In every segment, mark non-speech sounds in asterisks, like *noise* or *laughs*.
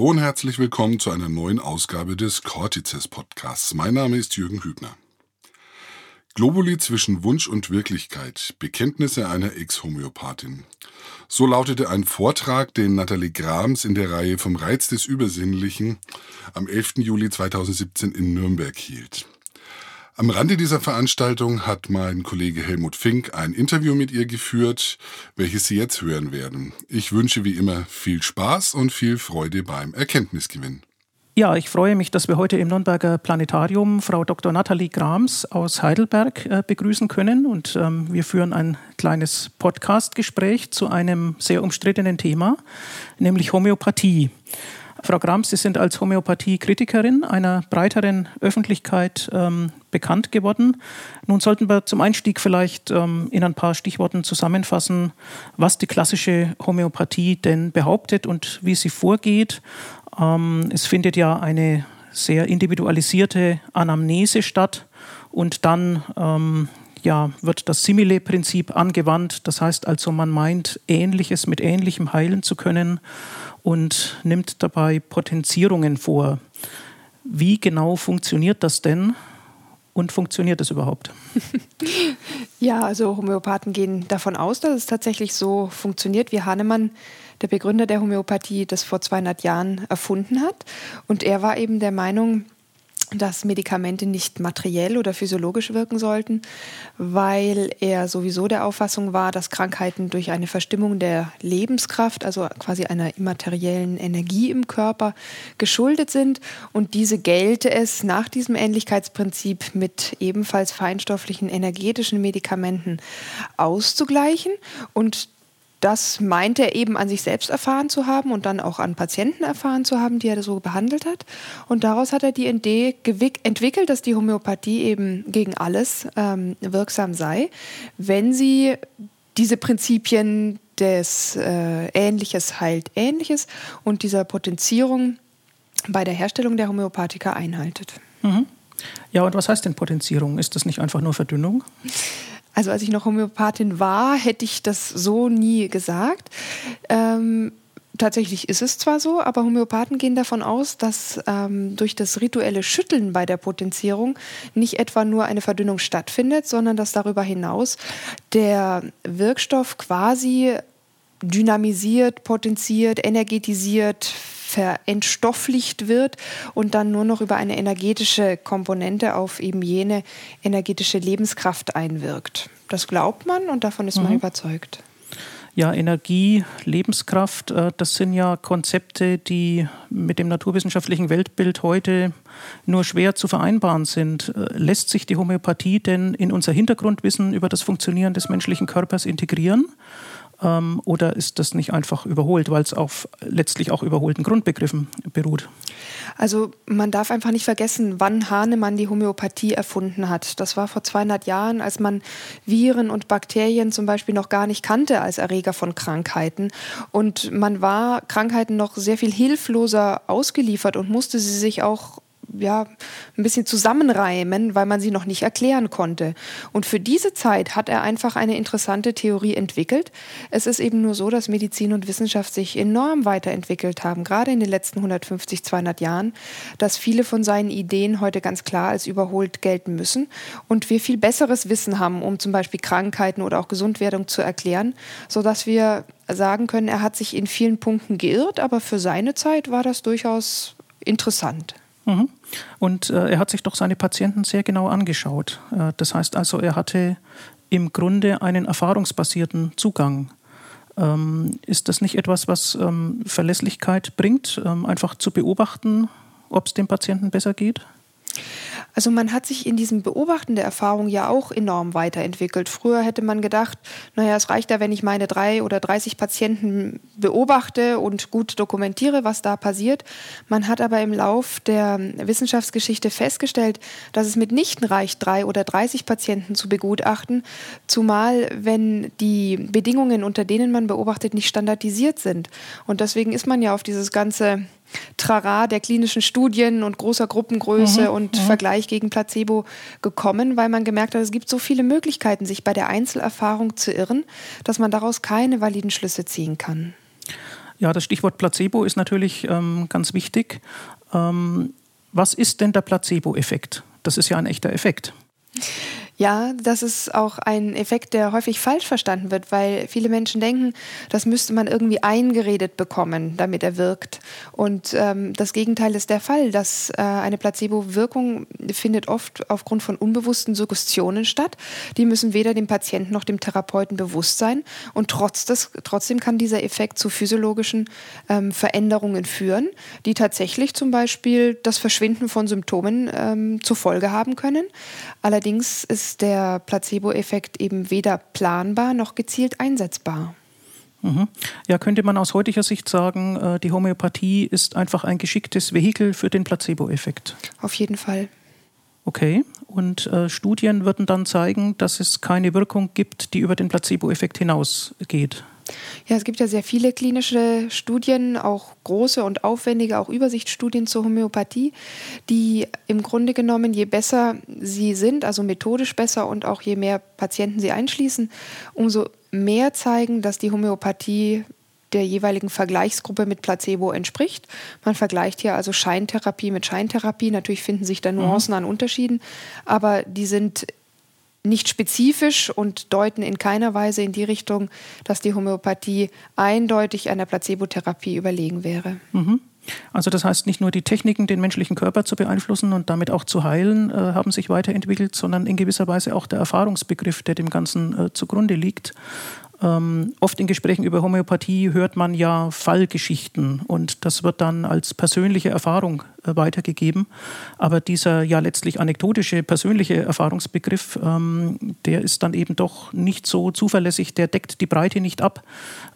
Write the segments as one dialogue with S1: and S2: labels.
S1: Hallo und herzlich willkommen zu einer neuen Ausgabe des Cortices Podcasts. Mein Name ist Jürgen Hübner. Globuli zwischen Wunsch und Wirklichkeit. Bekenntnisse einer Ex-Homöopathin. So lautete ein Vortrag, den Nathalie Grams in der Reihe Vom Reiz des Übersinnlichen am 11. Juli 2017 in Nürnberg hielt. Am Rande dieser Veranstaltung hat mein Kollege Helmut Fink ein Interview mit ihr geführt, welches Sie jetzt hören werden. Ich wünsche wie immer viel Spaß und viel Freude beim Erkenntnisgewinn.
S2: Ja, ich freue mich, dass wir heute im Nürnberger Planetarium Frau Dr. Nathalie Grams aus Heidelberg äh, begrüßen können. Und ähm, wir führen ein kleines Podcast-Gespräch zu einem sehr umstrittenen Thema, nämlich Homöopathie. Frau Grams, Sie sind als Homöopathie-Kritikerin einer breiteren Öffentlichkeit ähm, bekannt geworden. Nun sollten wir zum Einstieg vielleicht ähm, in ein paar Stichworten zusammenfassen, was die klassische Homöopathie denn behauptet und wie sie vorgeht. Ähm, es findet ja eine sehr individualisierte Anamnese statt und dann ähm, ja, wird das Simile-Prinzip angewandt. Das heißt also, man meint, Ähnliches mit Ähnlichem heilen zu können und nimmt dabei Potenzierungen vor. Wie genau funktioniert das denn? Und funktioniert es überhaupt? *laughs*
S3: ja, also Homöopathen gehen davon aus, dass es tatsächlich so funktioniert, wie Hahnemann, der Begründer der Homöopathie, das vor 200 Jahren erfunden hat. Und er war eben der Meinung, dass Medikamente nicht materiell oder physiologisch wirken sollten, weil er sowieso der Auffassung war, dass Krankheiten durch eine Verstimmung der Lebenskraft, also quasi einer immateriellen Energie im Körper, geschuldet sind. Und diese gelte es nach diesem Ähnlichkeitsprinzip mit ebenfalls feinstofflichen energetischen Medikamenten auszugleichen. Und das meint er eben an sich selbst erfahren zu haben und dann auch an Patienten erfahren zu haben, die er so behandelt hat. Und daraus hat er die Idee entwickelt, dass die Homöopathie eben gegen alles ähm, wirksam sei, wenn sie diese Prinzipien des äh, Ähnliches heilt Ähnliches und dieser Potenzierung bei der Herstellung der Homöopathika einhaltet.
S2: Mhm. Ja, und was heißt denn Potenzierung? Ist das nicht einfach nur Verdünnung? *laughs*
S3: Also als ich noch Homöopathin war, hätte ich das so nie gesagt. Ähm, tatsächlich ist es zwar so, aber Homöopathen gehen davon aus, dass ähm, durch das rituelle Schütteln bei der Potenzierung nicht etwa nur eine Verdünnung stattfindet, sondern dass darüber hinaus der Wirkstoff quasi dynamisiert, potenziert, energetisiert, verentstofflicht wird und dann nur noch über eine energetische Komponente auf eben jene energetische Lebenskraft einwirkt. Das glaubt man und davon ist mhm. man überzeugt.
S2: Ja, Energie, Lebenskraft, äh, das sind ja Konzepte, die mit dem naturwissenschaftlichen Weltbild heute nur schwer zu vereinbaren sind. Äh, lässt sich die Homöopathie denn in unser Hintergrundwissen über das Funktionieren des menschlichen Körpers integrieren? Ähm, oder ist das nicht einfach überholt, weil es auf letztlich auch überholten Grundbegriffen beruht?
S3: Also man darf einfach nicht vergessen, wann Hahnemann die Homöopathie erfunden hat. Das war vor 200 Jahren, als man Viren und Bakterien zum Beispiel noch gar nicht kannte als Erreger von Krankheiten. Und man war Krankheiten noch sehr viel hilfloser ausgeliefert und musste sie sich auch ja, ein bisschen zusammenreimen, weil man sie noch nicht erklären konnte. Und für diese Zeit hat er einfach eine interessante Theorie entwickelt. Es ist eben nur so, dass Medizin und Wissenschaft sich enorm weiterentwickelt haben, gerade in den letzten 150, 200 Jahren, dass viele von seinen Ideen heute ganz klar als überholt gelten müssen und wir viel besseres Wissen haben, um zum Beispiel Krankheiten oder auch Gesundwerdung zu erklären, sodass wir sagen können, er hat sich in vielen Punkten geirrt, aber für seine Zeit war das durchaus interessant.
S2: Mhm. Und äh, er hat sich doch seine Patienten sehr genau angeschaut. Äh, das heißt also, er hatte im Grunde einen erfahrungsbasierten Zugang. Ähm, ist das nicht etwas, was ähm, Verlässlichkeit bringt, ähm, einfach zu beobachten, ob es dem Patienten besser geht?
S3: Also man hat sich in diesem Beobachten der Erfahrung ja auch enorm weiterentwickelt. Früher hätte man gedacht, naja, es reicht ja, wenn ich meine drei oder 30 Patienten beobachte und gut dokumentiere, was da passiert. Man hat aber im Lauf der Wissenschaftsgeschichte festgestellt, dass es mitnichten reicht, drei oder 30 Patienten zu begutachten, zumal wenn die Bedingungen, unter denen man beobachtet, nicht standardisiert sind. Und deswegen ist man ja auf dieses ganze Trara der klinischen Studien und großer Gruppengröße mhm, und mhm. Vergleich gegen Placebo gekommen, weil man gemerkt hat, es gibt so viele Möglichkeiten, sich bei der Einzelerfahrung zu irren, dass man daraus keine validen Schlüsse ziehen kann.
S2: Ja, das Stichwort Placebo ist natürlich ähm, ganz wichtig. Ähm, was ist denn der Placebo-Effekt? Das ist ja ein echter Effekt.
S3: Ja, das ist auch ein Effekt, der häufig falsch verstanden wird, weil viele Menschen denken, das müsste man irgendwie eingeredet bekommen, damit er wirkt. Und ähm, das Gegenteil ist der Fall, dass äh, eine Placebo-Wirkung findet oft aufgrund von unbewussten Suggestionen statt. Die müssen weder dem Patienten noch dem Therapeuten bewusst sein. Und trotz des, trotzdem kann dieser Effekt zu physiologischen ähm, Veränderungen führen, die tatsächlich zum Beispiel das Verschwinden von Symptomen ähm, zur Folge haben können. Allerdings ist ist der Placebo-Effekt eben weder planbar noch gezielt einsetzbar.
S2: Mhm. Ja, könnte man aus heutiger Sicht sagen, äh, die Homöopathie ist einfach ein geschicktes Vehikel für den Placebo-Effekt.
S3: Auf jeden Fall.
S2: Okay, und äh, Studien würden dann zeigen, dass es keine Wirkung gibt, die über den Placebo-Effekt hinausgeht.
S3: Ja, es gibt ja sehr viele klinische Studien, auch große und aufwendige, auch Übersichtsstudien zur Homöopathie, die im Grunde genommen, je besser sie sind, also methodisch besser und auch je mehr Patienten sie einschließen, umso mehr zeigen, dass die Homöopathie der jeweiligen Vergleichsgruppe mit Placebo entspricht. Man vergleicht hier also Scheintherapie mit Scheintherapie. Natürlich finden sich da Nuancen mhm. an Unterschieden, aber die sind nicht spezifisch und deuten in keiner Weise in die Richtung, dass die Homöopathie eindeutig einer Placebotherapie überlegen wäre.
S2: Mhm. Also das heißt, nicht nur die Techniken, den menschlichen Körper zu beeinflussen und damit auch zu heilen, äh, haben sich weiterentwickelt, sondern in gewisser Weise auch der Erfahrungsbegriff, der dem Ganzen äh, zugrunde liegt. Ähm, oft in Gesprächen über Homöopathie hört man ja Fallgeschichten und das wird dann als persönliche Erfahrung äh, weitergegeben. Aber dieser ja letztlich anekdotische, persönliche Erfahrungsbegriff, ähm, der ist dann eben doch nicht so zuverlässig, der deckt die Breite nicht ab,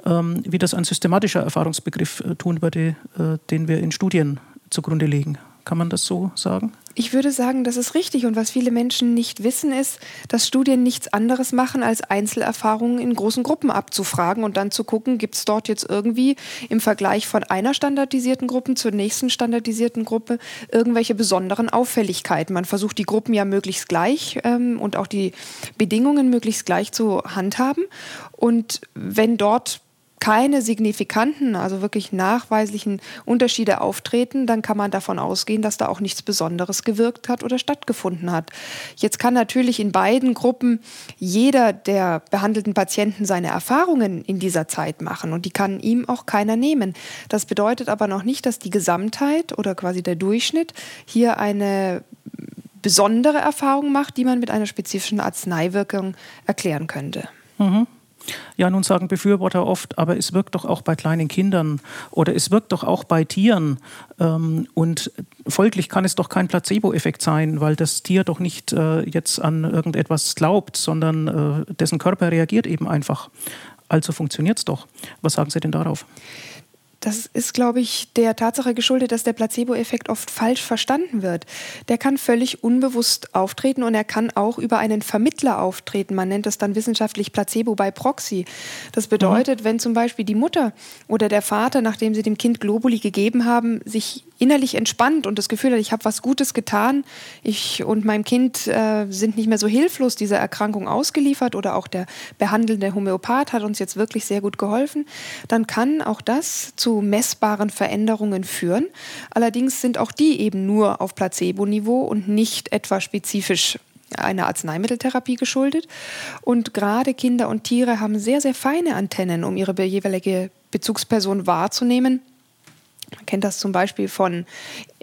S2: ähm, wie das ein systematischer Erfahrungsbegriff äh, tun würde, äh, den wir in Studien zugrunde legen. Kann man das so sagen?
S3: Ich würde sagen, das ist richtig. Und was viele Menschen nicht wissen, ist, dass Studien nichts anderes machen, als Einzelerfahrungen in großen Gruppen abzufragen und dann zu gucken, gibt es dort jetzt irgendwie im Vergleich von einer standardisierten Gruppe zur nächsten standardisierten Gruppe irgendwelche besonderen Auffälligkeiten. Man versucht die Gruppen ja möglichst gleich ähm, und auch die Bedingungen möglichst gleich zu handhaben. Und wenn dort keine signifikanten, also wirklich nachweislichen Unterschiede auftreten, dann kann man davon ausgehen, dass da auch nichts Besonderes gewirkt hat oder stattgefunden hat. Jetzt kann natürlich in beiden Gruppen jeder der behandelten Patienten seine Erfahrungen in dieser Zeit machen und die kann ihm auch keiner nehmen. Das bedeutet aber noch nicht, dass die Gesamtheit oder quasi der Durchschnitt hier eine besondere Erfahrung macht, die man mit einer spezifischen Arzneiwirkung erklären könnte.
S2: Mhm. Ja, nun sagen Befürworter oft, aber es wirkt doch auch bei kleinen Kindern oder es wirkt doch auch bei Tieren. Ähm, und folglich kann es doch kein Placebo-Effekt sein, weil das Tier doch nicht äh, jetzt an irgendetwas glaubt, sondern äh, dessen Körper reagiert eben einfach. Also funktioniert es doch. Was sagen Sie denn darauf?
S3: Das ist, glaube ich, der Tatsache geschuldet, dass der Placebo-Effekt oft falsch verstanden wird. Der kann völlig unbewusst auftreten und er kann auch über einen Vermittler auftreten. Man nennt das dann wissenschaftlich Placebo bei Proxy. Das bedeutet, mhm. wenn zum Beispiel die Mutter oder der Vater, nachdem sie dem Kind Globuli gegeben haben, sich innerlich entspannt und das Gefühl hat, ich habe was Gutes getan, ich und meinem Kind äh, sind nicht mehr so hilflos dieser Erkrankung ausgeliefert oder auch der behandelnde Homöopath hat uns jetzt wirklich sehr gut geholfen, dann kann auch das zu messbaren Veränderungen führen. Allerdings sind auch die eben nur auf Placebo-Niveau und nicht etwa spezifisch einer Arzneimitteltherapie geschuldet. Und gerade Kinder und Tiere haben sehr, sehr feine Antennen, um ihre jeweilige Bezugsperson wahrzunehmen man kennt das zum Beispiel von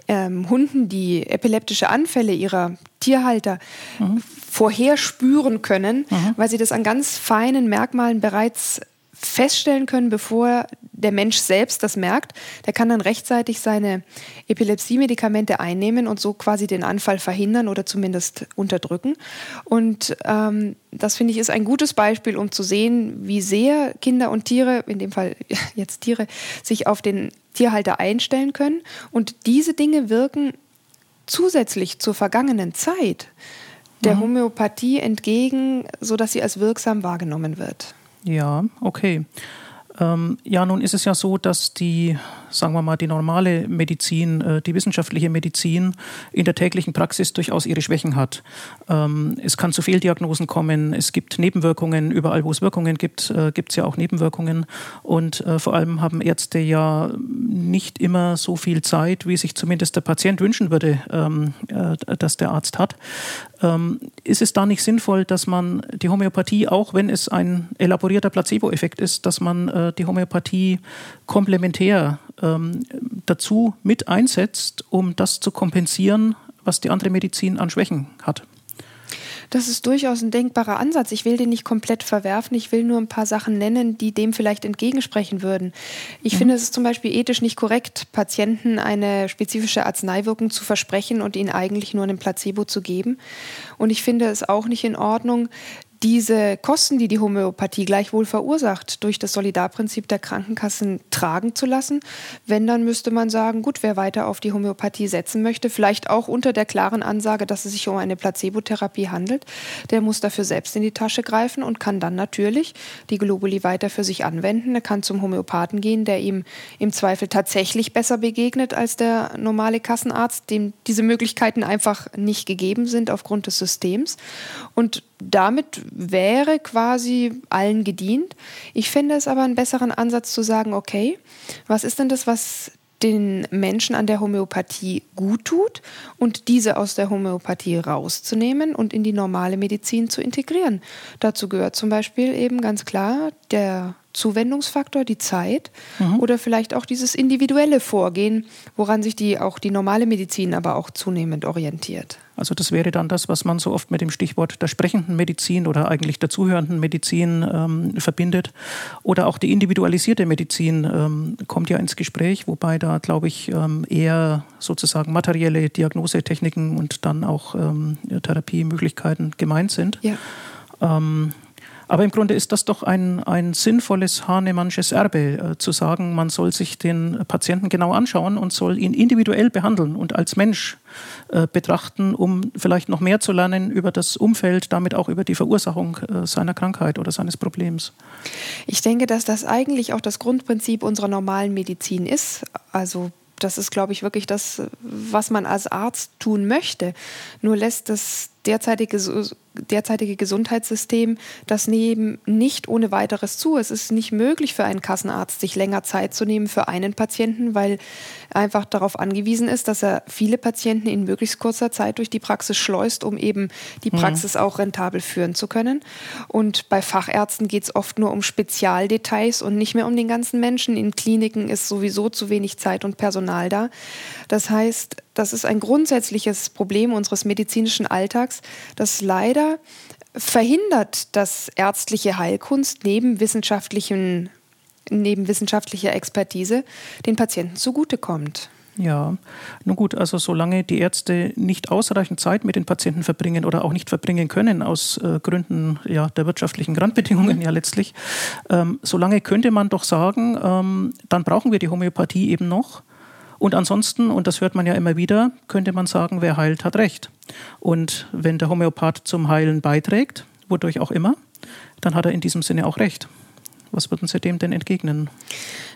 S3: ähm, Hunden, die epileptische Anfälle ihrer Tierhalter mhm. vorherspüren können, mhm. weil sie das an ganz feinen Merkmalen bereits feststellen können, bevor der Mensch selbst das merkt. Der kann dann rechtzeitig seine Epilepsie-Medikamente einnehmen und so quasi den Anfall verhindern oder zumindest unterdrücken. Und ähm, das finde ich ist ein gutes Beispiel, um zu sehen, wie sehr Kinder und Tiere, in dem Fall *laughs* jetzt Tiere, sich auf den Tierhalter einstellen können. Und diese Dinge wirken zusätzlich zur vergangenen Zeit der mhm. Homöopathie entgegen, sodass sie als wirksam wahrgenommen wird.
S2: Ja, okay. Ähm, ja, nun ist es ja so, dass die, sagen wir mal, die normale Medizin, äh, die wissenschaftliche Medizin in der täglichen Praxis durchaus ihre Schwächen hat. Ähm, es kann zu Fehldiagnosen kommen, es gibt Nebenwirkungen, überall wo es Wirkungen gibt, äh, gibt es ja auch Nebenwirkungen. Und äh, vor allem haben Ärzte ja nicht immer so viel Zeit, wie sich zumindest der Patient wünschen würde, ähm, dass der Arzt hat. Ist es da nicht sinnvoll, dass man die Homöopathie, auch wenn es ein elaborierter Placebo-Effekt ist, dass man äh, die Homöopathie komplementär ähm, dazu mit einsetzt, um das zu kompensieren, was die andere Medizin an Schwächen hat.
S3: Das ist durchaus ein denkbarer Ansatz. Ich will den nicht komplett verwerfen. Ich will nur ein paar Sachen nennen, die dem vielleicht entgegensprechen würden. Ich mhm. finde, es ist zum Beispiel ethisch nicht korrekt, Patienten eine spezifische Arzneiwirkung zu versprechen und ihnen eigentlich nur einen Placebo zu geben. Und ich finde es auch nicht in Ordnung, diese Kosten, die die Homöopathie gleichwohl verursacht, durch das Solidarprinzip der Krankenkassen tragen zu lassen. Wenn, dann müsste man sagen, gut, wer weiter auf die Homöopathie setzen möchte, vielleicht auch unter der klaren Ansage, dass es sich um eine Placebotherapie handelt, der muss dafür selbst in die Tasche greifen und kann dann natürlich die Globuli weiter für sich anwenden. Er kann zum Homöopathen gehen, der ihm im Zweifel tatsächlich besser begegnet als der normale Kassenarzt, dem diese Möglichkeiten einfach nicht gegeben sind aufgrund des Systems. Und damit wäre quasi allen gedient. Ich finde es aber einen besseren Ansatz zu sagen, okay, was ist denn das, was den Menschen an der Homöopathie gut tut und diese aus der Homöopathie rauszunehmen und in die normale Medizin zu integrieren. Dazu gehört zum Beispiel eben ganz klar der Zuwendungsfaktor, die Zeit mhm. oder vielleicht auch dieses individuelle Vorgehen, woran sich die, auch die normale Medizin aber auch zunehmend orientiert.
S2: Also das wäre dann das, was man so oft mit dem Stichwort der sprechenden Medizin oder eigentlich der zuhörenden Medizin ähm, verbindet. Oder auch die individualisierte Medizin ähm, kommt ja ins Gespräch, wobei da, glaube ich, ähm, eher sozusagen materielle Diagnosetechniken und dann auch ähm, Therapiemöglichkeiten gemeint sind. Ja. Ähm, aber im Grunde ist das doch ein, ein sinnvolles Hahnemannsches Erbe, äh, zu sagen, man soll sich den Patienten genau anschauen und soll ihn individuell behandeln und als Mensch äh, betrachten, um vielleicht noch mehr zu lernen über das Umfeld, damit auch über die Verursachung äh, seiner Krankheit oder seines Problems.
S3: Ich denke, dass das eigentlich auch das Grundprinzip unserer normalen Medizin ist. Also das ist, glaube ich, wirklich das, was man als Arzt tun möchte. Nur lässt das derzeitige derzeitige Gesundheitssystem das nehmen nicht ohne weiteres zu. Es ist nicht möglich für einen Kassenarzt, sich länger Zeit zu nehmen für einen Patienten, weil einfach darauf angewiesen ist, dass er viele Patienten in möglichst kurzer Zeit durch die Praxis schleust, um eben die mhm. Praxis mhm. auch rentabel führen zu können. Und bei Fachärzten geht es oft nur um Spezialdetails und nicht mehr um den ganzen Menschen. In Kliniken ist sowieso zu wenig Zeit und Personal da. Das heißt, das ist ein grundsätzliches Problem unseres medizinischen Alltags, das leider verhindert, dass ärztliche Heilkunst neben wissenschaftlichen neben wissenschaftlicher Expertise den Patienten zugutekommt.
S2: Ja, nun gut, also solange die Ärzte nicht ausreichend Zeit mit den Patienten verbringen oder auch nicht verbringen können aus äh, Gründen ja, der wirtschaftlichen Randbedingungen ja letztlich, ähm, solange könnte man doch sagen, ähm, dann brauchen wir die Homöopathie eben noch. Und ansonsten, und das hört man ja immer wieder, könnte man sagen, wer heilt, hat recht. Und wenn der Homöopath zum Heilen beiträgt, wodurch auch immer, dann hat er in diesem Sinne auch recht. Was würden Sie dem denn entgegnen?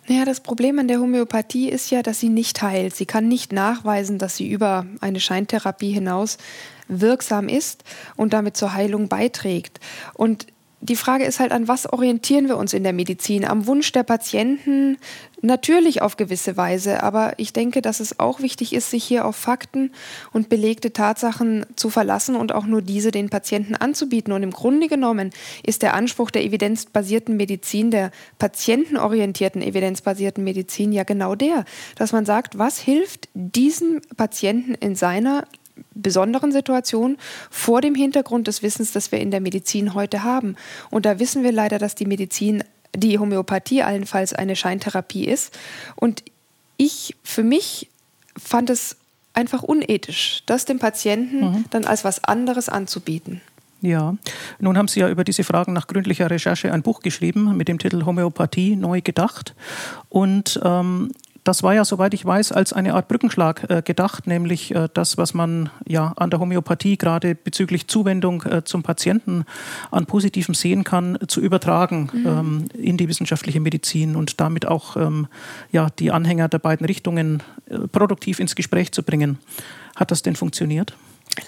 S3: Naja, das Problem an der Homöopathie ist ja, dass sie nicht heilt. Sie kann nicht nachweisen, dass sie über eine Scheintherapie hinaus wirksam ist und damit zur Heilung beiträgt. Und die Frage ist halt, an was orientieren wir uns in der Medizin? Am Wunsch der Patienten natürlich auf gewisse Weise, aber ich denke, dass es auch wichtig ist, sich hier auf Fakten und belegte Tatsachen zu verlassen und auch nur diese den Patienten anzubieten. Und im Grunde genommen ist der Anspruch der evidenzbasierten Medizin, der patientenorientierten evidenzbasierten Medizin ja genau der, dass man sagt, was hilft diesem Patienten in seiner besonderen Situation vor dem Hintergrund des Wissens, das wir in der Medizin heute haben. Und da wissen wir leider, dass die Medizin, die Homöopathie allenfalls eine Scheintherapie ist. Und ich für mich fand es einfach unethisch, das dem Patienten mhm. dann als was anderes anzubieten.
S2: Ja, nun haben Sie ja über diese Fragen nach gründlicher Recherche ein Buch geschrieben mit dem Titel Homöopathie neu gedacht. Und ähm, das war ja, soweit ich weiß, als eine Art Brückenschlag äh, gedacht, nämlich äh, das, was man ja an der Homöopathie gerade bezüglich Zuwendung äh, zum Patienten an Positivem sehen kann, zu übertragen mhm. ähm, in die wissenschaftliche Medizin und damit auch ähm, ja, die Anhänger der beiden Richtungen äh, produktiv ins Gespräch zu bringen. Hat das denn funktioniert?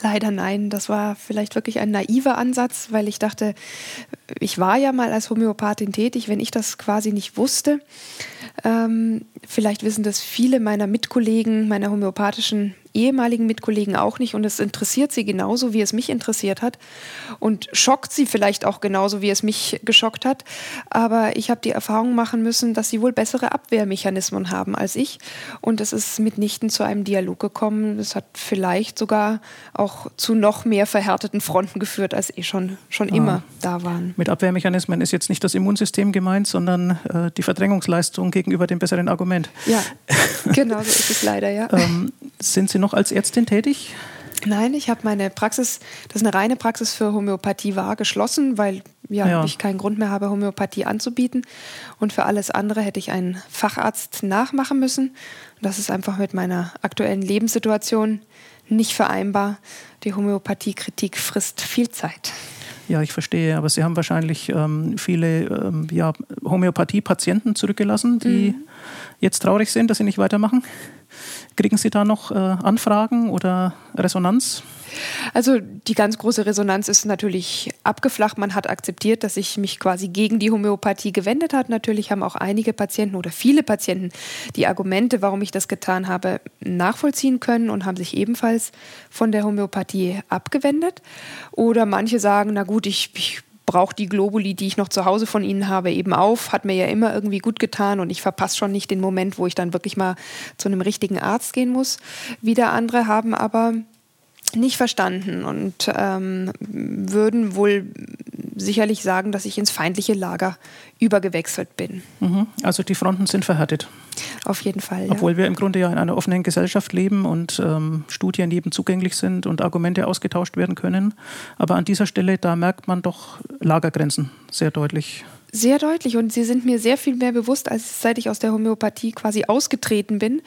S3: Leider nein. Das war vielleicht wirklich ein naiver Ansatz, weil ich dachte, ich war ja mal als Homöopathin tätig, wenn ich das quasi nicht wusste. Ähm, vielleicht wissen das viele meiner Mitkollegen, meiner homöopathischen ehemaligen Mitkollegen auch nicht und es interessiert sie genauso, wie es mich interessiert hat und schockt sie vielleicht auch genauso, wie es mich geschockt hat. Aber ich habe die Erfahrung machen müssen, dass sie wohl bessere Abwehrmechanismen haben als ich und es ist mitnichten zu einem Dialog gekommen. Es hat vielleicht sogar auch zu noch mehr verhärteten Fronten geführt, als eh schon, schon ah. immer da waren.
S2: Mit Abwehrmechanismen ist jetzt nicht das Immunsystem gemeint, sondern äh, die Verdrängungsleistung gegenüber dem besseren Argument.
S3: Ja, genau so ist es leider, ja. *laughs*
S2: ähm, sind Sie noch als Ärztin tätig?
S3: Nein, ich habe meine Praxis, das ist eine reine Praxis für Homöopathie war, geschlossen, weil ja, ja, ich keinen Grund mehr habe, Homöopathie anzubieten. Und für alles andere hätte ich einen Facharzt nachmachen müssen. Und das ist einfach mit meiner aktuellen Lebenssituation nicht vereinbar. Die Homöopathiekritik frisst viel Zeit.
S2: Ja, ich verstehe, aber Sie haben wahrscheinlich ähm, viele ähm, ja, Homöopathie-Patienten zurückgelassen, die mhm. jetzt traurig sind, dass sie nicht weitermachen. Kriegen Sie da noch äh, Anfragen oder Resonanz?
S3: Also die ganz große Resonanz ist natürlich abgeflacht. Man hat akzeptiert, dass ich mich quasi gegen die Homöopathie gewendet habe. Natürlich haben auch einige Patienten oder viele Patienten die Argumente, warum ich das getan habe, nachvollziehen können und haben sich ebenfalls von der Homöopathie abgewendet. Oder manche sagen, na gut, ich, ich brauche die Globuli, die ich noch zu Hause von Ihnen habe, eben auf. Hat mir ja immer irgendwie gut getan und ich verpasse schon nicht den Moment, wo ich dann wirklich mal zu einem richtigen Arzt gehen muss. Wieder andere haben aber nicht verstanden und ähm, würden wohl sicherlich sagen, dass ich ins feindliche Lager übergewechselt bin.
S2: Mhm. Also die Fronten sind verhärtet.
S3: Auf jeden Fall.
S2: Ja. Obwohl wir im Grunde ja in einer offenen Gesellschaft leben und ähm, Studien jedem zugänglich sind und Argumente ausgetauscht werden können. Aber an dieser Stelle, da merkt man doch Lagergrenzen sehr deutlich.
S3: Sehr deutlich und sie sind mir sehr viel mehr bewusst, als seit ich aus der Homöopathie quasi ausgetreten bin.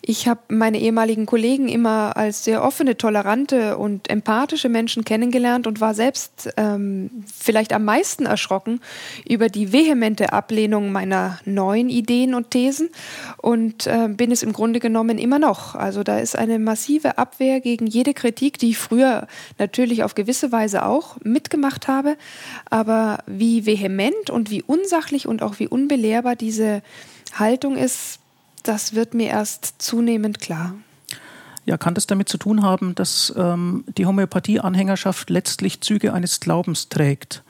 S3: Ich habe meine ehemaligen Kollegen immer als sehr offene, tolerante und empathische Menschen kennengelernt und war selbst ähm, vielleicht am meisten erschrocken über die vehemente Ablehnung meiner neuen Ideen und Thesen und äh, bin es im Grunde genommen immer noch. Also da ist eine massive Abwehr gegen jede Kritik, die ich früher natürlich auf gewisse Weise auch mitgemacht habe, aber wie vehement und wie unsachlich und auch wie unbelehrbar diese Haltung ist, das wird mir erst zunehmend klar.
S2: Ja, kann das damit zu tun haben, dass ähm, die Homöopathie-Anhängerschaft letztlich Züge eines Glaubens trägt?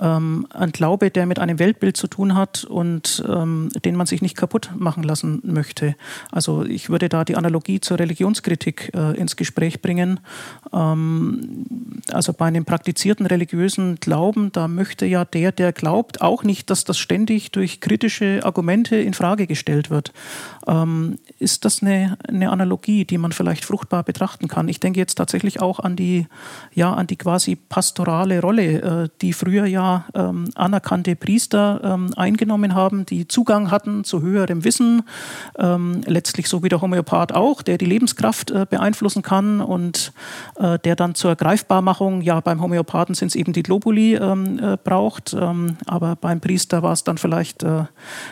S2: Ähm, ein Glaube, der mit einem Weltbild zu tun hat und ähm, den man sich nicht kaputt machen lassen möchte. Also ich würde da die Analogie zur Religionskritik äh, ins Gespräch bringen. Ähm, also bei einem praktizierten religiösen Glauben, da möchte ja der, der glaubt, auch nicht, dass das ständig durch kritische Argumente in Frage gestellt wird. Ähm, ist das eine, eine Analogie, die man vielleicht fruchtbar betrachten kann? Ich denke jetzt tatsächlich auch an die, ja, an die quasi pastorale Rolle, äh, die früher ja ähm, anerkannte Priester ähm, eingenommen haben, die Zugang hatten zu höherem Wissen, ähm, letztlich so wie der Homöopath auch, der die Lebenskraft äh, beeinflussen kann und äh, der dann zur Greifbarmachung, ja beim Homöopathen sind es eben die Globuli, ähm, äh, braucht, ähm, aber beim Priester war es dann vielleicht äh,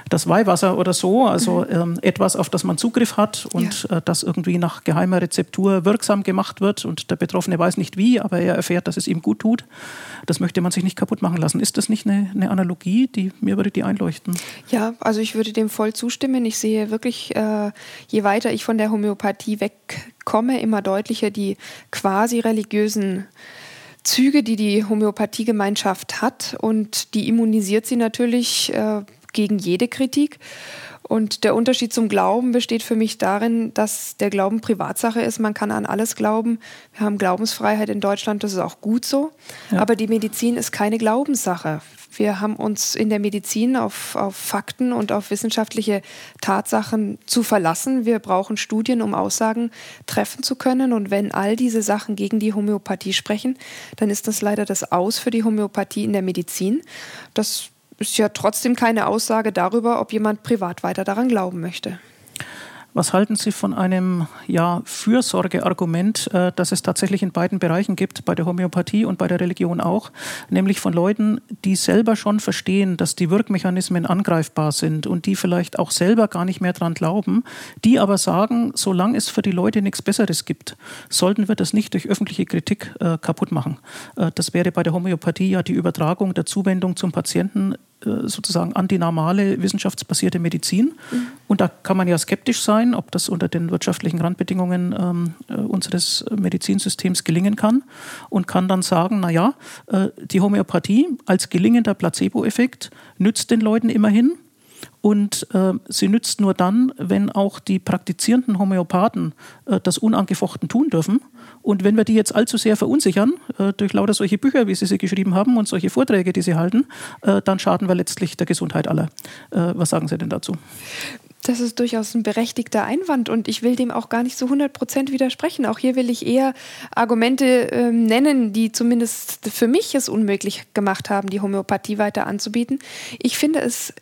S2: das Weihwasser oder so, also mhm. Ähm, etwas, auf das man Zugriff hat und ja. Äh, das irgendwie nach geheimer Rezeptur wirksam gemacht wird und der Betroffene weiß nicht wie, aber er erfährt, dass es ihm gut tut. Das möchte man sich nicht kaputt machen lassen. Ist das nicht eine, eine Analogie, die mir würde die einleuchten?
S3: Ja, also ich würde dem voll zustimmen. Ich sehe wirklich, äh, je weiter ich von der Homöopathie wegkomme, immer deutlicher die quasi religiösen Züge, die die Homöopathiegemeinschaft hat und die immunisiert sie natürlich äh, gegen jede Kritik. Und der Unterschied zum Glauben besteht für mich darin, dass der Glauben Privatsache ist. Man kann an alles glauben. Wir haben Glaubensfreiheit in Deutschland, das ist auch gut so. Ja. Aber die Medizin ist keine Glaubenssache. Wir haben uns in der Medizin auf, auf Fakten und auf wissenschaftliche Tatsachen zu verlassen. Wir brauchen Studien, um Aussagen treffen zu können. Und wenn all diese Sachen gegen die Homöopathie sprechen, dann ist das leider das Aus für die Homöopathie in der Medizin. Das ist ja trotzdem keine Aussage darüber, ob jemand privat weiter daran glauben möchte.
S2: Was halten Sie von einem ja, Fürsorgeargument, äh, das es tatsächlich in beiden Bereichen gibt, bei der Homöopathie und bei der Religion auch, nämlich von Leuten, die selber schon verstehen, dass die Wirkmechanismen angreifbar sind und die vielleicht auch selber gar nicht mehr dran glauben, die aber sagen, solange es für die Leute nichts Besseres gibt, sollten wir das nicht durch öffentliche Kritik äh, kaputt machen. Äh, das wäre bei der Homöopathie ja die Übertragung der Zuwendung zum Patienten sozusagen an die normale wissenschaftsbasierte Medizin. Mhm. Und da kann man ja skeptisch sein, ob das unter den wirtschaftlichen Randbedingungen ähm, äh, unseres Medizinsystems gelingen kann und kann dann sagen, naja, äh, die Homöopathie als gelingender Placebo-Effekt nützt den Leuten immerhin. Und äh, sie nützt nur dann, wenn auch die praktizierenden Homöopathen äh, das unangefochten tun dürfen. Und wenn wir die jetzt allzu sehr verunsichern, äh, durch lauter solche Bücher, wie sie sie geschrieben haben und solche Vorträge, die sie halten, äh, dann schaden wir letztlich der Gesundheit aller. Äh, was sagen Sie denn dazu?
S3: Das ist durchaus ein berechtigter Einwand und ich will dem auch gar nicht so 100 Prozent widersprechen. Auch hier will ich eher Argumente äh, nennen, die zumindest für mich es unmöglich gemacht haben, die Homöopathie weiter anzubieten. Ich finde es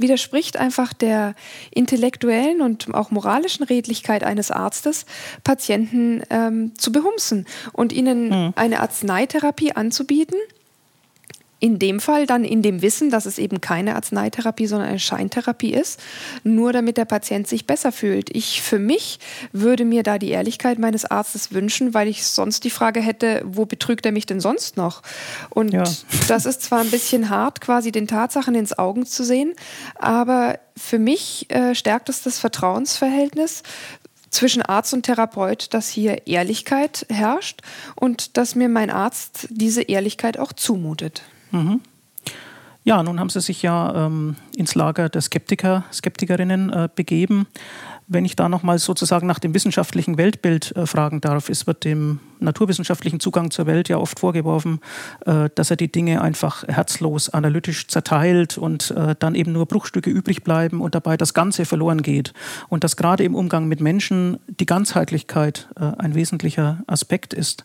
S3: widerspricht einfach der intellektuellen und auch moralischen Redlichkeit eines Arztes, Patienten ähm, zu behumsen und ihnen mhm. eine Arzneitherapie anzubieten, in dem Fall dann in dem Wissen, dass es eben keine Arzneitherapie, sondern eine Scheintherapie ist, nur damit der Patient sich besser fühlt. Ich für mich würde mir da die Ehrlichkeit meines Arztes wünschen, weil ich sonst die Frage hätte, wo betrügt er mich denn sonst noch? Und ja. *laughs* das ist zwar ein bisschen hart, quasi den Tatsachen ins Augen zu sehen, aber für mich äh, stärkt es das Vertrauensverhältnis zwischen Arzt und Therapeut, dass hier Ehrlichkeit herrscht und dass mir mein Arzt diese Ehrlichkeit auch zumutet. Mhm.
S2: Ja, nun haben Sie sich ja ähm, ins Lager der Skeptiker, Skeptikerinnen äh, begeben. Wenn ich da nochmal sozusagen nach dem wissenschaftlichen Weltbild äh, fragen darf, es wird dem naturwissenschaftlichen Zugang zur Welt ja oft vorgeworfen, äh, dass er die Dinge einfach herzlos analytisch zerteilt und äh, dann eben nur Bruchstücke übrig bleiben und dabei das Ganze verloren geht. Und dass gerade im Umgang mit Menschen die Ganzheitlichkeit äh, ein wesentlicher Aspekt ist.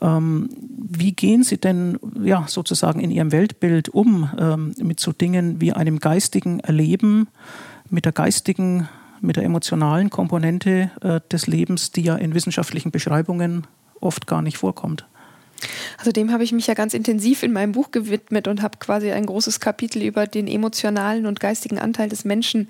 S2: Ähm, wie gehen Sie denn ja, sozusagen in Ihrem Weltbild um ähm, mit so Dingen wie einem geistigen Erleben, mit der geistigen mit der emotionalen Komponente äh, des Lebens, die ja in wissenschaftlichen Beschreibungen oft gar nicht vorkommt.
S3: Also dem habe ich mich ja ganz intensiv in meinem Buch gewidmet und habe quasi ein großes Kapitel über den emotionalen und geistigen Anteil des Menschen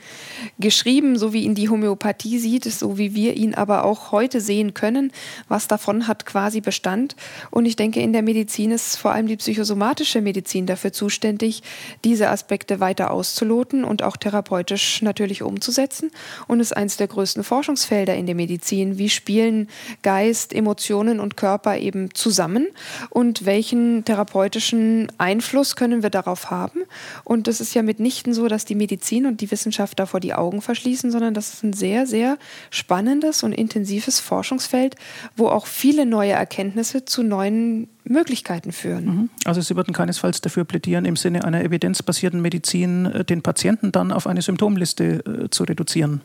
S3: geschrieben, so wie ihn die Homöopathie sieht, so wie wir ihn aber auch heute sehen können. Was davon hat quasi Bestand. Und ich denke, in der Medizin ist vor allem die psychosomatische Medizin dafür zuständig, diese Aspekte weiter auszuloten und auch therapeutisch natürlich umzusetzen. Und ist eines der größten Forschungsfelder in der Medizin. Wie spielen Geist, Emotionen und Körper eben zusammen? Und welchen therapeutischen Einfluss können wir darauf haben. Und das ist ja mitnichten so, dass die Medizin und die Wissenschaft davor die Augen verschließen, sondern das ist ein sehr, sehr spannendes und intensives Forschungsfeld, wo auch viele neue Erkenntnisse zu neuen Möglichkeiten führen. Mhm.
S2: Also Sie würden keinesfalls dafür plädieren, im Sinne einer evidenzbasierten Medizin äh, den Patienten dann auf eine Symptomliste äh, zu reduzieren?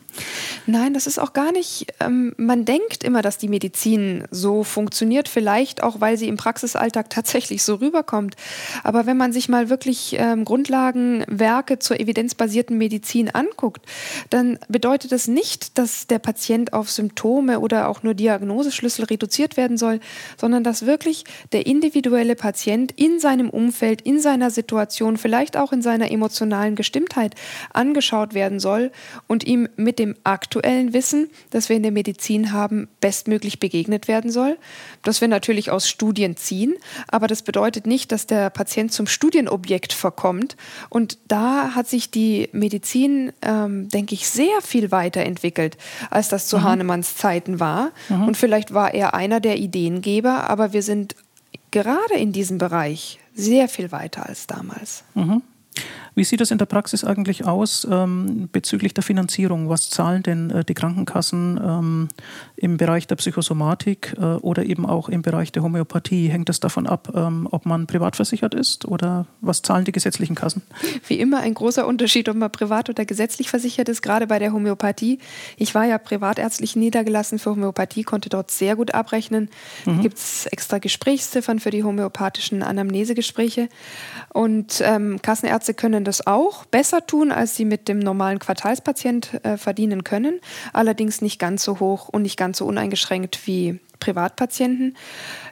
S3: Nein, das ist auch gar nicht. Ähm, man denkt immer, dass die Medizin so funktioniert, vielleicht auch, weil sie im Praxisalltag *laughs* tatsächlich so rüberkommt. Aber wenn man sich mal wirklich ähm, Grundlagenwerke zur evidenzbasierten Medizin anguckt, dann bedeutet das nicht, dass der Patient auf Symptome oder auch nur Diagnoseschlüssel reduziert werden soll, sondern dass wirklich der individuelle Patient in seinem Umfeld, in seiner Situation, vielleicht auch in seiner emotionalen Gestimmtheit angeschaut werden soll und ihm mit dem aktuellen Wissen, das wir in der Medizin haben, bestmöglich begegnet werden soll. Das wir natürlich aus Studien ziehen, aber das bedeutet nicht, dass der Patient zum Studienobjekt verkommt. Und da hat sich die Medizin, ähm, denke ich, sehr viel weiterentwickelt, als das zu mhm. Hahnemanns Zeiten war. Mhm. Und vielleicht war er einer der Ideengeber, aber wir sind gerade in diesem Bereich sehr viel weiter als damals. Mhm.
S2: Wie sieht das in der Praxis eigentlich aus ähm, bezüglich der Finanzierung? Was zahlen denn äh, die Krankenkassen ähm, im Bereich der Psychosomatik äh, oder eben auch im Bereich der Homöopathie? Hängt das davon ab, ähm, ob man privat versichert ist oder was zahlen die gesetzlichen Kassen?
S3: Wie immer ein großer Unterschied, ob man privat oder gesetzlich versichert ist, gerade bei der Homöopathie. Ich war ja privatärztlich niedergelassen für Homöopathie, konnte dort sehr gut abrechnen. Mhm. Gibt es extra Gesprächsziffern für die homöopathischen Anamnesegespräche und ähm, Kassenärzte können das das auch besser tun, als sie mit dem normalen Quartalspatient äh, verdienen können, allerdings nicht ganz so hoch und nicht ganz so uneingeschränkt wie Privatpatienten,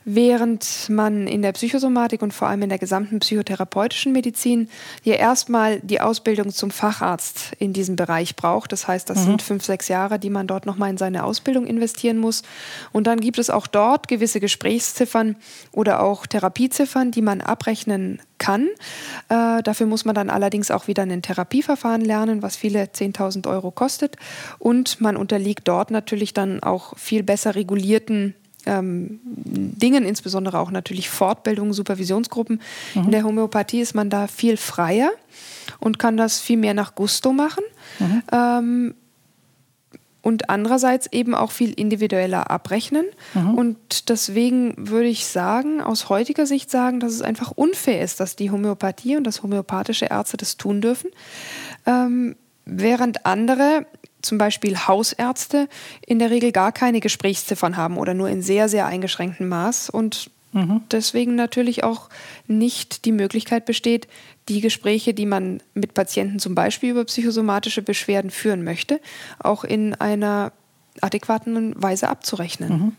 S3: während man in der Psychosomatik und vor allem in der gesamten psychotherapeutischen Medizin ja erstmal die Ausbildung zum Facharzt in diesem Bereich braucht. Das heißt, das mhm. sind fünf, sechs Jahre, die man dort nochmal in seine Ausbildung investieren muss. Und dann gibt es auch dort gewisse Gesprächsziffern oder auch Therapieziffern, die man abrechnen kann. Äh, dafür muss man dann allerdings auch wieder ein Therapieverfahren lernen, was viele 10.000 Euro kostet. Und man unterliegt dort natürlich dann auch viel besser regulierten ähm, Dingen, insbesondere auch natürlich Fortbildungen, Supervisionsgruppen. Mhm. In der Homöopathie ist man da viel freier und kann das viel mehr nach Gusto machen. Mhm. Ähm, und andererseits eben auch viel individueller abrechnen. Mhm. Und deswegen würde ich sagen, aus heutiger Sicht sagen, dass es einfach unfair ist, dass die Homöopathie und das homöopathische Ärzte das tun dürfen, ähm, während andere zum Beispiel Hausärzte in der Regel gar keine Gesprächsziffern haben oder nur in sehr, sehr eingeschränktem Maß und mhm. deswegen natürlich auch nicht die Möglichkeit besteht, die Gespräche, die man mit Patienten zum Beispiel über psychosomatische Beschwerden führen möchte, auch in einer adäquaten Weise abzurechnen. Mhm.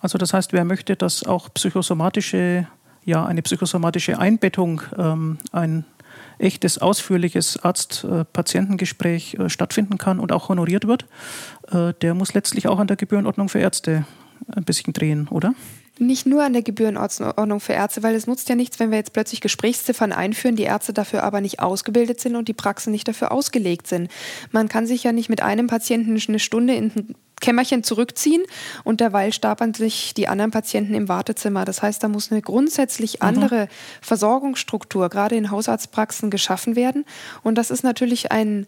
S2: Also das heißt, wer möchte, dass auch psychosomatische, ja, eine psychosomatische Einbettung, ähm, ein echtes, ausführliches Arzt-Patientengespräch äh, stattfinden kann und auch honoriert wird, äh, der muss letztlich auch an der Gebührenordnung für Ärzte ein bisschen drehen, oder?
S3: Nicht nur an der Gebührenordnung für Ärzte, weil es nutzt ja nichts, wenn wir jetzt plötzlich Gesprächsziffern einführen, die Ärzte dafür aber nicht ausgebildet sind und die Praxen nicht dafür ausgelegt sind. Man kann sich ja nicht mit einem Patienten eine Stunde in ein Kämmerchen zurückziehen und derweil stapern sich die anderen Patienten im Wartezimmer. Das heißt, da muss eine grundsätzlich mhm. andere mhm. Versorgungsstruktur, gerade in Hausarztpraxen, geschaffen werden. Und das ist natürlich ein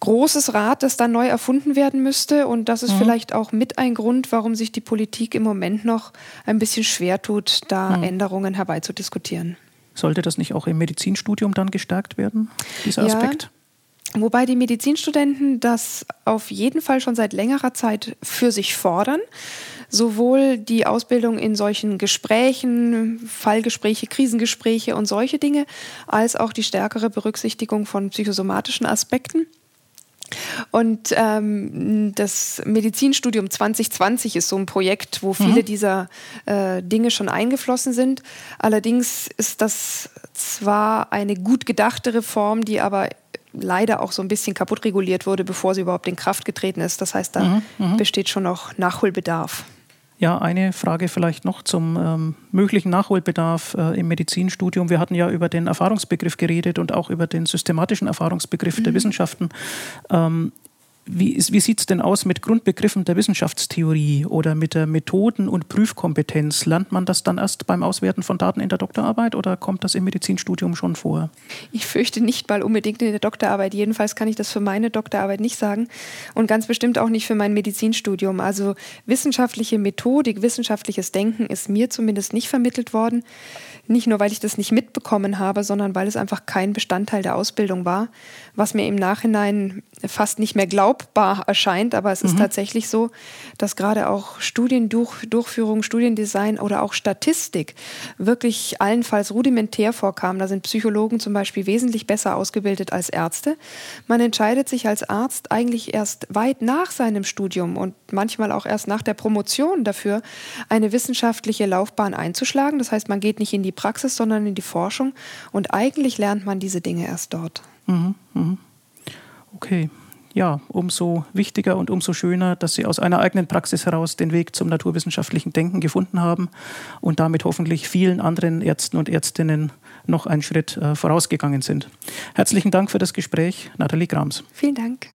S3: großes Rad, das dann neu erfunden werden müsste. Und das ist mhm. vielleicht auch mit ein Grund, warum sich die Politik im Moment noch ein bisschen schwer tut, da mhm. Änderungen herbeizudiskutieren.
S2: Sollte das nicht auch im Medizinstudium dann gestärkt werden, dieser Aspekt?
S3: Wobei die Medizinstudenten das auf jeden Fall schon seit längerer Zeit für sich fordern sowohl die Ausbildung in solchen Gesprächen, Fallgespräche, Krisengespräche und solche Dinge, als auch die stärkere Berücksichtigung von psychosomatischen Aspekten. Und ähm, das Medizinstudium 2020 ist so ein Projekt, wo viele mhm. dieser äh, Dinge schon eingeflossen sind. Allerdings ist das zwar eine gut gedachte Reform, die aber leider auch so ein bisschen kaputt reguliert wurde, bevor sie überhaupt in Kraft getreten ist. Das heißt, da mhm. mhm. besteht schon noch Nachholbedarf.
S2: Ja, eine Frage vielleicht noch zum ähm, möglichen Nachholbedarf äh, im Medizinstudium. Wir hatten ja über den Erfahrungsbegriff geredet und auch über den systematischen Erfahrungsbegriff mhm. der Wissenschaften. Ähm, wie, wie sieht es denn aus mit Grundbegriffen der Wissenschaftstheorie oder mit der Methoden- und Prüfkompetenz? Lernt man das dann erst beim Auswerten von Daten in der Doktorarbeit oder kommt das im Medizinstudium schon vor?
S3: Ich fürchte nicht mal unbedingt in der Doktorarbeit. Jedenfalls kann ich das für meine Doktorarbeit nicht sagen und ganz bestimmt auch nicht für mein Medizinstudium. Also wissenschaftliche Methodik, wissenschaftliches Denken ist mir zumindest nicht vermittelt worden. Nicht nur, weil ich das nicht mitbekommen habe, sondern weil es einfach kein Bestandteil der Ausbildung war, was mir im Nachhinein fast nicht mehr glaubbar erscheint. Aber es ist mhm. tatsächlich so, dass gerade auch Studiendurchführung, Studiendesign oder auch Statistik wirklich allenfalls rudimentär vorkam. Da sind Psychologen zum Beispiel wesentlich besser ausgebildet als Ärzte. Man entscheidet sich als Arzt eigentlich erst weit nach seinem Studium und manchmal auch erst nach der Promotion dafür, eine wissenschaftliche Laufbahn einzuschlagen. Das heißt, man geht nicht in die Praxis, sondern in die Forschung. Und eigentlich lernt man diese Dinge erst dort. Mhm,
S2: mh. Okay. Ja, umso wichtiger und umso schöner, dass Sie aus einer eigenen Praxis heraus den Weg zum naturwissenschaftlichen Denken gefunden haben und damit hoffentlich vielen anderen Ärzten und Ärztinnen noch einen Schritt äh, vorausgegangen sind. Herzlichen Dank für das Gespräch, Nathalie Grams.
S3: Vielen Dank.